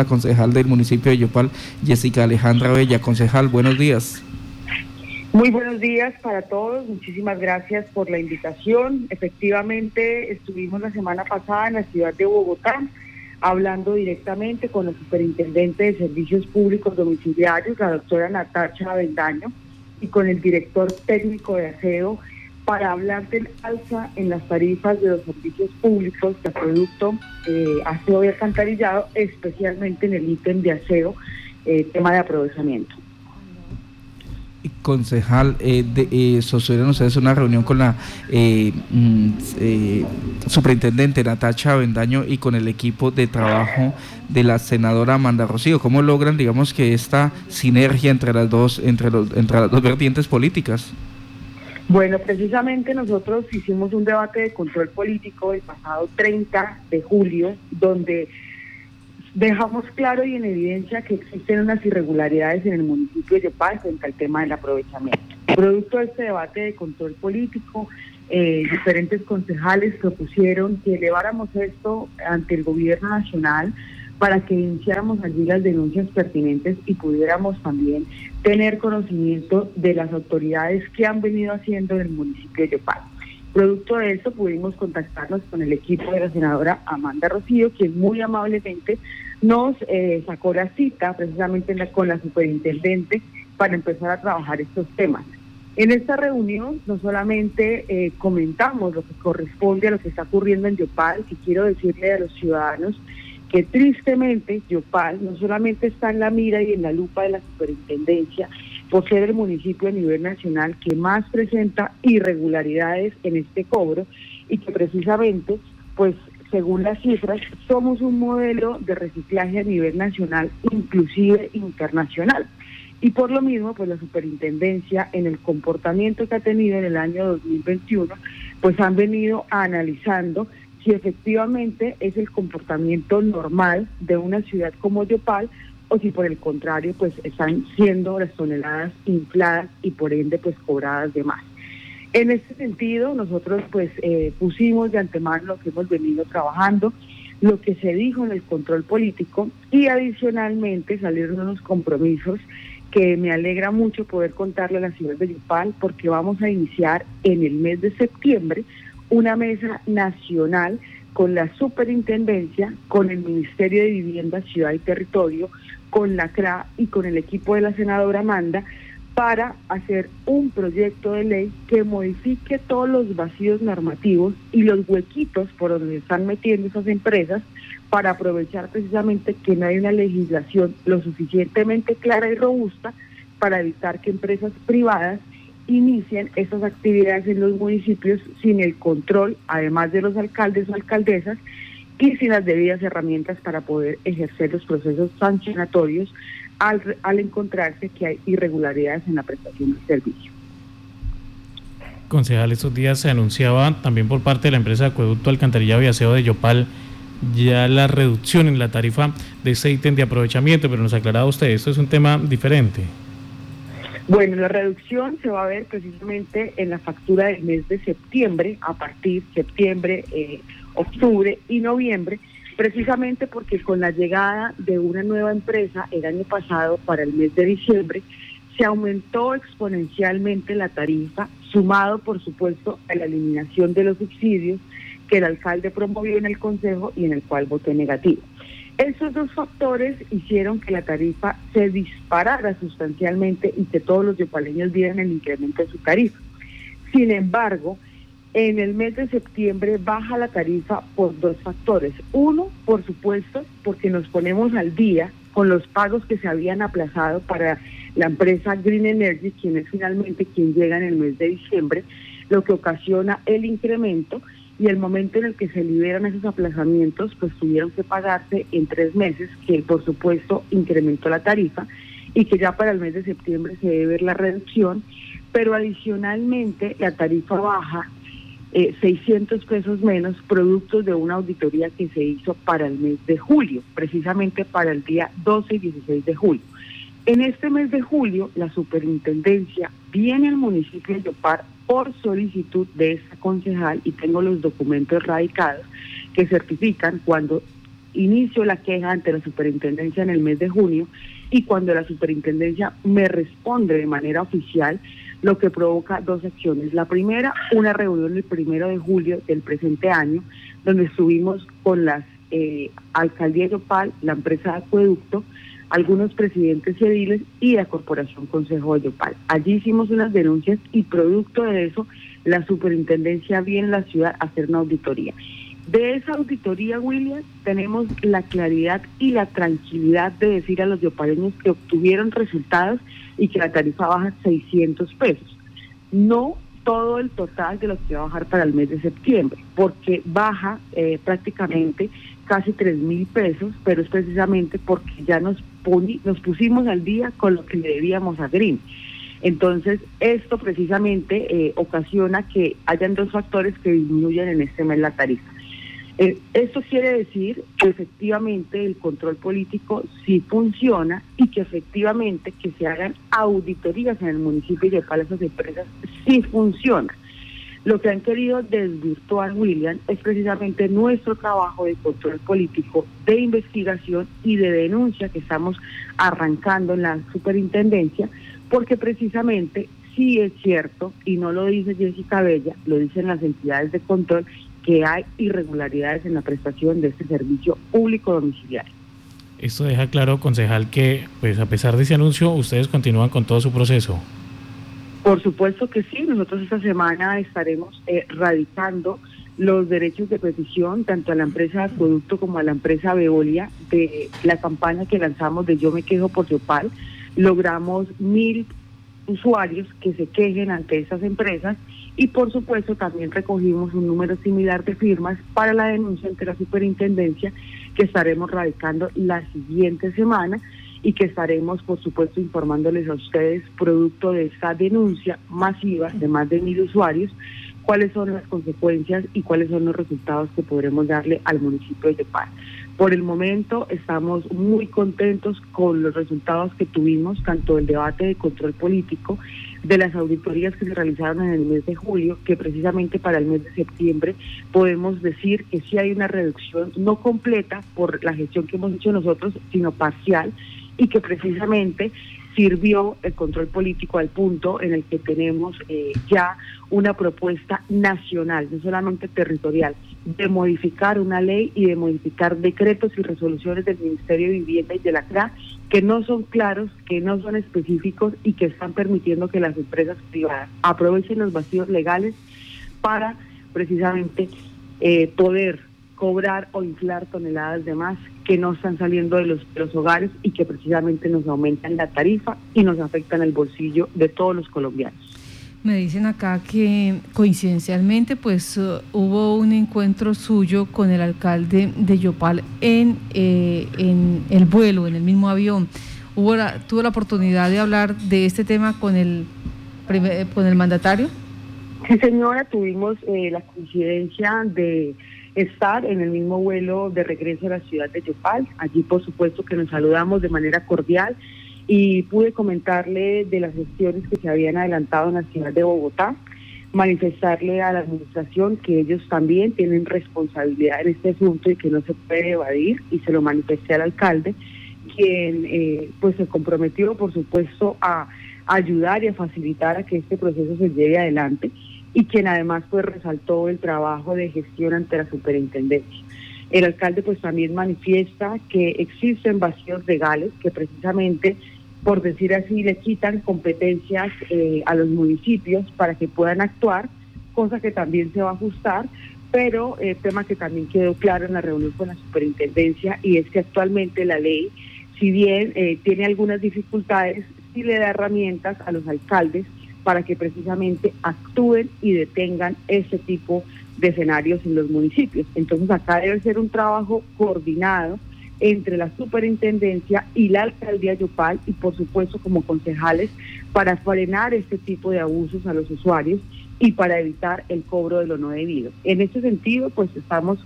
la concejal del municipio de Yopal, Jessica Alejandra Bella. Concejal, buenos días. Muy buenos días para todos, muchísimas gracias por la invitación. Efectivamente, estuvimos la semana pasada en la ciudad de Bogotá hablando directamente con la superintendente de Servicios Públicos Domiciliarios, la doctora Natacha Avendaño, y con el director técnico de aseo para hablar del alza en las tarifas de los servicios públicos de producto eh, aseo y alcantarillado, especialmente en el ítem de aseo, eh, tema de aprovechamiento. Concejal, eh, de, eh, ustedes una reunión con la eh, mm, eh, superintendente Natacha Vendaño y con el equipo de trabajo de la senadora Amanda Rocío. ¿Cómo logran, digamos, que esta sinergia entre las dos, entre, los, entre las dos vertientes políticas? Bueno, precisamente nosotros hicimos un debate de control político el pasado 30 de julio, donde dejamos claro y en evidencia que existen unas irregularidades en el municipio de Yopal frente al tema del aprovechamiento. Producto de este debate de control político, eh, diferentes concejales propusieron que eleváramos esto ante el gobierno nacional para que iniciáramos allí las denuncias pertinentes y pudiéramos también tener conocimiento de las autoridades que han venido haciendo en el municipio de Yopal. Producto de eso pudimos contactarnos con el equipo de la senadora Amanda Rocío, quien muy amablemente nos eh, sacó la cita precisamente con la superintendente para empezar a trabajar estos temas. En esta reunión no solamente eh, comentamos lo que corresponde a lo que está ocurriendo en Yopal, y quiero decirle a los ciudadanos que tristemente Yopal no solamente está en la mira y en la lupa de la superintendencia por ser el municipio a nivel nacional que más presenta irregularidades en este cobro y que precisamente, pues según las cifras, somos un modelo de reciclaje a nivel nacional, inclusive internacional. Y por lo mismo, pues la superintendencia en el comportamiento que ha tenido en el año 2021, pues han venido analizando si efectivamente es el comportamiento normal de una ciudad como Yopal o si por el contrario pues están siendo las toneladas infladas y por ende pues cobradas de más. En este sentido nosotros pues eh, pusimos de antemano lo que hemos venido trabajando, lo que se dijo en el control político y adicionalmente salieron unos compromisos que me alegra mucho poder contarle a la ciudad de Yopal porque vamos a iniciar en el mes de septiembre una mesa nacional con la superintendencia, con el Ministerio de Vivienda, Ciudad y Territorio, con la CRA y con el equipo de la senadora Amanda para hacer un proyecto de ley que modifique todos los vacíos normativos y los huequitos por donde están metiendo esas empresas para aprovechar precisamente que no hay una legislación lo suficientemente clara y robusta para evitar que empresas privadas inicien estas actividades en los municipios sin el control, además de los alcaldes o alcaldesas, y sin las debidas herramientas para poder ejercer los procesos sancionatorios al, al encontrarse que hay irregularidades en la prestación del servicio. Concejal, estos días se anunciaba también por parte de la empresa Acueducto Alcantarillado y Aseo de Yopal ya la reducción en la tarifa de ese ítem de aprovechamiento, pero nos aclaraba usted, esto es un tema diferente. Bueno, la reducción se va a ver precisamente en la factura del mes de septiembre, a partir septiembre, eh, octubre y noviembre, precisamente porque con la llegada de una nueva empresa el año pasado para el mes de diciembre, se aumentó exponencialmente la tarifa, sumado por supuesto a la eliminación de los subsidios que el alcalde promovió en el Consejo y en el cual voté negativo. Esos dos factores hicieron que la tarifa se disparara sustancialmente y que todos los yopaleños vieran el incremento de su tarifa. Sin embargo, en el mes de septiembre baja la tarifa por dos factores. Uno, por supuesto, porque nos ponemos al día con los pagos que se habían aplazado para la empresa Green Energy, quien es finalmente quien llega en el mes de diciembre, lo que ocasiona el incremento y el momento en el que se liberan esos aplazamientos, pues tuvieron que pagarse en tres meses, que por supuesto incrementó la tarifa y que ya para el mes de septiembre se debe ver la reducción, pero adicionalmente la tarifa baja eh, 600 pesos menos productos de una auditoría que se hizo para el mes de julio, precisamente para el día 12 y 16 de julio. En este mes de julio, la superintendencia viene al municipio de Yopar por solicitud de esta concejal y tengo los documentos radicados que certifican cuando inicio la queja ante la superintendencia en el mes de junio y cuando la superintendencia me responde de manera oficial, lo que provoca dos acciones. La primera, una reunión el primero de julio del presente año, donde estuvimos con las eh, alcaldía Yopal, la empresa de acueducto, algunos presidentes civiles y la Corporación Consejo de Yopal. Allí hicimos unas denuncias y producto de eso la superintendencia viene a la ciudad a hacer una auditoría. De esa auditoría, William, tenemos la claridad y la tranquilidad de decir a los yopaleños que obtuvieron resultados y que la tarifa baja 600 pesos. No todo el total de lo que va a bajar para el mes de septiembre, porque baja eh, prácticamente casi 3 mil pesos, pero es precisamente porque ya nos, nos pusimos al día con lo que le debíamos a Green. Entonces, esto precisamente eh, ocasiona que hayan dos factores que disminuyen en este mes la tarifa. Eh, esto quiere decir que efectivamente el control político sí funciona y que efectivamente que se hagan auditorías en el municipio de para esas empresas sí funciona. Lo que han querido desvirtuar, William, es precisamente nuestro trabajo de control político, de investigación y de denuncia que estamos arrancando en la superintendencia, porque precisamente sí es cierto, y no lo dice Jessica Bella, lo dicen las entidades de control, que hay irregularidades en la prestación de este servicio público domiciliario. Esto deja claro, concejal, que pues a pesar de ese anuncio, ustedes continúan con todo su proceso. Por supuesto que sí, nosotros esta semana estaremos eh, radicando los derechos de petición tanto a la empresa Acueducto como a la empresa Veolia de la campaña que lanzamos de Yo me quejo por Yopal. Logramos mil usuarios que se quejen ante esas empresas y por supuesto también recogimos un número similar de firmas para la denuncia ante la superintendencia que estaremos radicando la siguiente semana y que estaremos por supuesto informándoles a ustedes producto de esta denuncia masiva de más de mil usuarios cuáles son las consecuencias y cuáles son los resultados que podremos darle al municipio de Paz. Por el momento estamos muy contentos con los resultados que tuvimos, tanto del debate de control político, de las auditorías que se realizaron en el mes de julio, que precisamente para el mes de septiembre podemos decir que sí hay una reducción no completa por la gestión que hemos hecho nosotros, sino parcial, y que precisamente sirvió el control político al punto en el que tenemos eh, ya una propuesta nacional, no solamente territorial, de modificar una ley y de modificar decretos y resoluciones del Ministerio de Vivienda y de la CRA que no son claros, que no son específicos y que están permitiendo que las empresas privadas aprovechen los vacíos legales para precisamente eh, poder cobrar o inflar toneladas de más que no están saliendo de los, de los hogares y que precisamente nos aumentan la tarifa y nos afectan el bolsillo de todos los colombianos. Me dicen acá que coincidencialmente pues uh, hubo un encuentro suyo con el alcalde de Yopal en, eh, en el vuelo, en el mismo avión. ¿Hubo ¿Tuvo la oportunidad de hablar de este tema con el, con el mandatario? Sí, señora, tuvimos eh, la coincidencia de estar en el mismo vuelo de regreso a la ciudad de Yopal. Allí, por supuesto, que nos saludamos de manera cordial y pude comentarle de las gestiones que se habían adelantado en la ciudad de Bogotá, manifestarle a la administración que ellos también tienen responsabilidad en este asunto y que no se puede evadir y se lo manifesté al alcalde, quien eh, pues se comprometió por supuesto a ayudar y a facilitar a que este proceso se lleve adelante y quien además pues resaltó el trabajo de gestión ante la superintendencia. El alcalde pues también manifiesta que existen vacíos legales que precisamente por decir así, le quitan competencias eh, a los municipios para que puedan actuar, cosa que también se va a ajustar, pero eh, tema que también quedó claro en la reunión con la superintendencia y es que actualmente la ley, si bien eh, tiene algunas dificultades, sí le da herramientas a los alcaldes para que precisamente actúen y detengan ese tipo de escenarios en los municipios. Entonces acá debe ser un trabajo coordinado entre la superintendencia y la alcaldía Yopal y por supuesto como concejales para frenar este tipo de abusos a los usuarios y para evitar el cobro de lo no debido. En ese sentido, pues estamos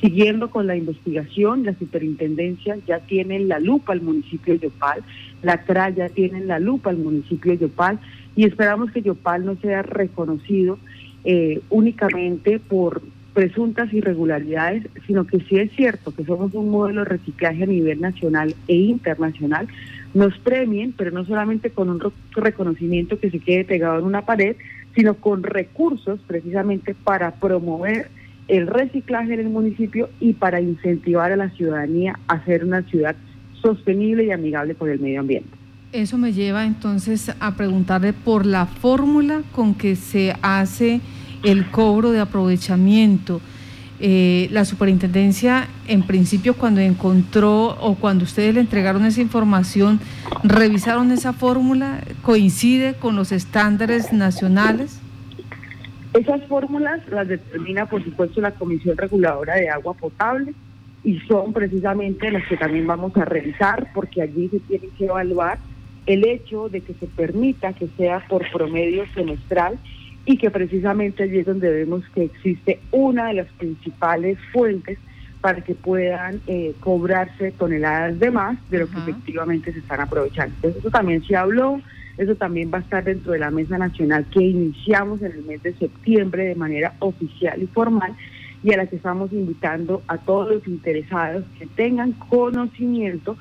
siguiendo con la investigación, la superintendencia ya tiene la lupa al municipio de Yopal, la CRA ya tiene la lupa al municipio de Yopal y esperamos que Yopal no sea reconocido eh, únicamente por presuntas irregularidades, sino que sí es cierto que somos un modelo de reciclaje a nivel nacional e internacional, nos premien, pero no solamente con un reconocimiento que se quede pegado en una pared, sino con recursos precisamente para promover el reciclaje en el municipio y para incentivar a la ciudadanía a ser una ciudad sostenible y amigable con el medio ambiente. Eso me lleva entonces a preguntarle por la fórmula con que se hace el cobro de aprovechamiento. Eh, la superintendencia, en principio, cuando encontró o cuando ustedes le entregaron esa información, revisaron esa fórmula, coincide con los estándares nacionales. Esas fórmulas las determina, por supuesto, la Comisión Reguladora de Agua Potable y son precisamente las que también vamos a revisar porque allí se tiene que evaluar el hecho de que se permita que sea por promedio semestral y que precisamente allí es donde vemos que existe una de las principales fuentes para que puedan eh, cobrarse toneladas de más de lo que efectivamente se están aprovechando. Entonces eso también se habló, eso también va a estar dentro de la mesa nacional que iniciamos en el mes de septiembre de manera oficial y formal y a la que estamos invitando a todos los interesados que tengan conocimiento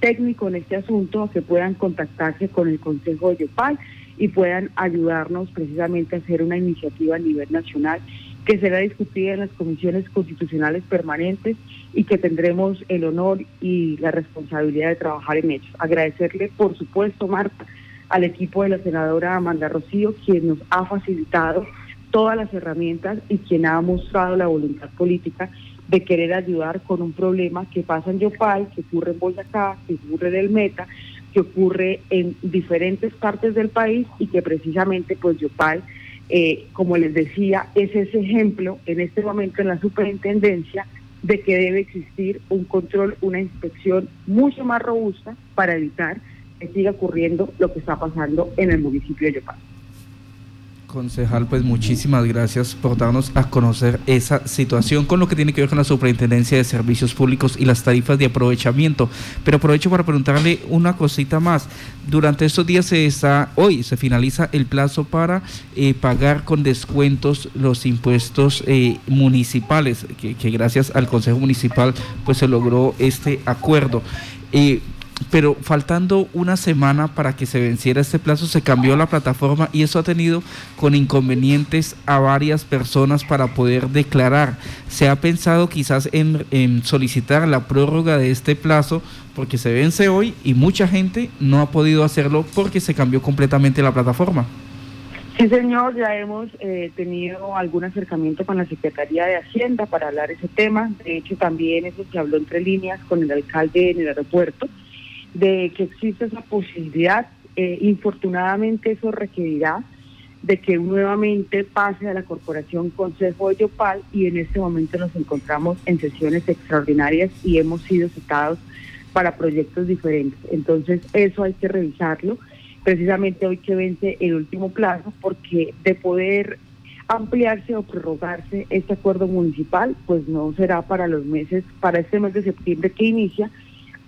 técnico en este asunto, que puedan contactarse con el Consejo de Yopal y puedan ayudarnos precisamente a hacer una iniciativa a nivel nacional que será discutida en las comisiones constitucionales permanentes y que tendremos el honor y la responsabilidad de trabajar en ellos. Agradecerle, por supuesto, Marta, al equipo de la senadora Amanda Rocío, quien nos ha facilitado todas las herramientas y quien ha mostrado la voluntad política de querer ayudar con un problema que pasa en Yopal, que ocurre en Boyacá, que ocurre en el Meta, que ocurre en diferentes partes del país y que precisamente pues Yopal, eh, como les decía, es ese ejemplo en este momento en la superintendencia de que debe existir un control, una inspección mucho más robusta para evitar que siga ocurriendo lo que está pasando en el municipio de Yopal. Concejal, pues muchísimas gracias por darnos a conocer esa situación con lo que tiene que ver con la Superintendencia de Servicios Públicos y las tarifas de aprovechamiento. Pero aprovecho para preguntarle una cosita más. Durante estos días se está, hoy se finaliza el plazo para eh, pagar con descuentos los impuestos eh, municipales, que, gracias al Consejo Municipal pues se logró este acuerdo. Eh, pero faltando una semana para que se venciera este plazo, se cambió la plataforma y eso ha tenido con inconvenientes a varias personas para poder declarar. Se ha pensado quizás en, solicitar la prórroga de este plazo porque se vence hoy y mucha gente no ha podido hacerlo porque se cambió completamente la plataforma. Sí, señor, ya hemos eh, tenido algún acercamiento con la Secretaría de Hacienda para hablar ese tema. De hecho, también eso se habló entre líneas con el alcalde en el aeropuerto de que existe esa posibilidad. Eh, infortunadamente eso requerirá de que nuevamente pase a la Corporación Consejo de Yopal y en este momento nos encontramos en sesiones extraordinarias y hemos sido citados para proyectos diferentes. Entonces eso hay que revisarlo, precisamente hoy que vence el último plazo, porque de poder ampliarse o prorrogarse este acuerdo municipal, pues no será para los meses, para este mes de septiembre que inicia,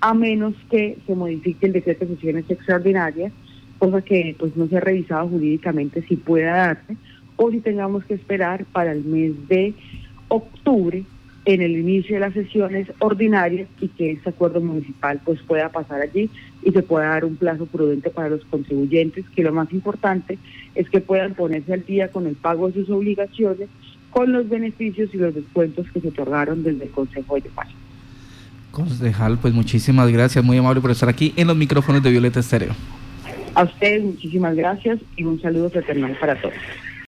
a menos que se modifique el decreto de sesiones extraordinarias, cosa que pues no se ha revisado jurídicamente si pueda darse, o si tengamos que esperar para el mes de octubre en el inicio de las sesiones ordinarias y que este acuerdo municipal pues pueda pasar allí y se pueda dar un plazo prudente para los contribuyentes, que lo más importante es que puedan ponerse al día con el pago de sus obligaciones, con los beneficios y los descuentos que se otorgaron desde el Consejo de Paz. Concejal, pues muchísimas gracias, muy amable por estar aquí en los micrófonos de Violeta Estéreo. A ustedes muchísimas gracias y un saludo fraternal para todos.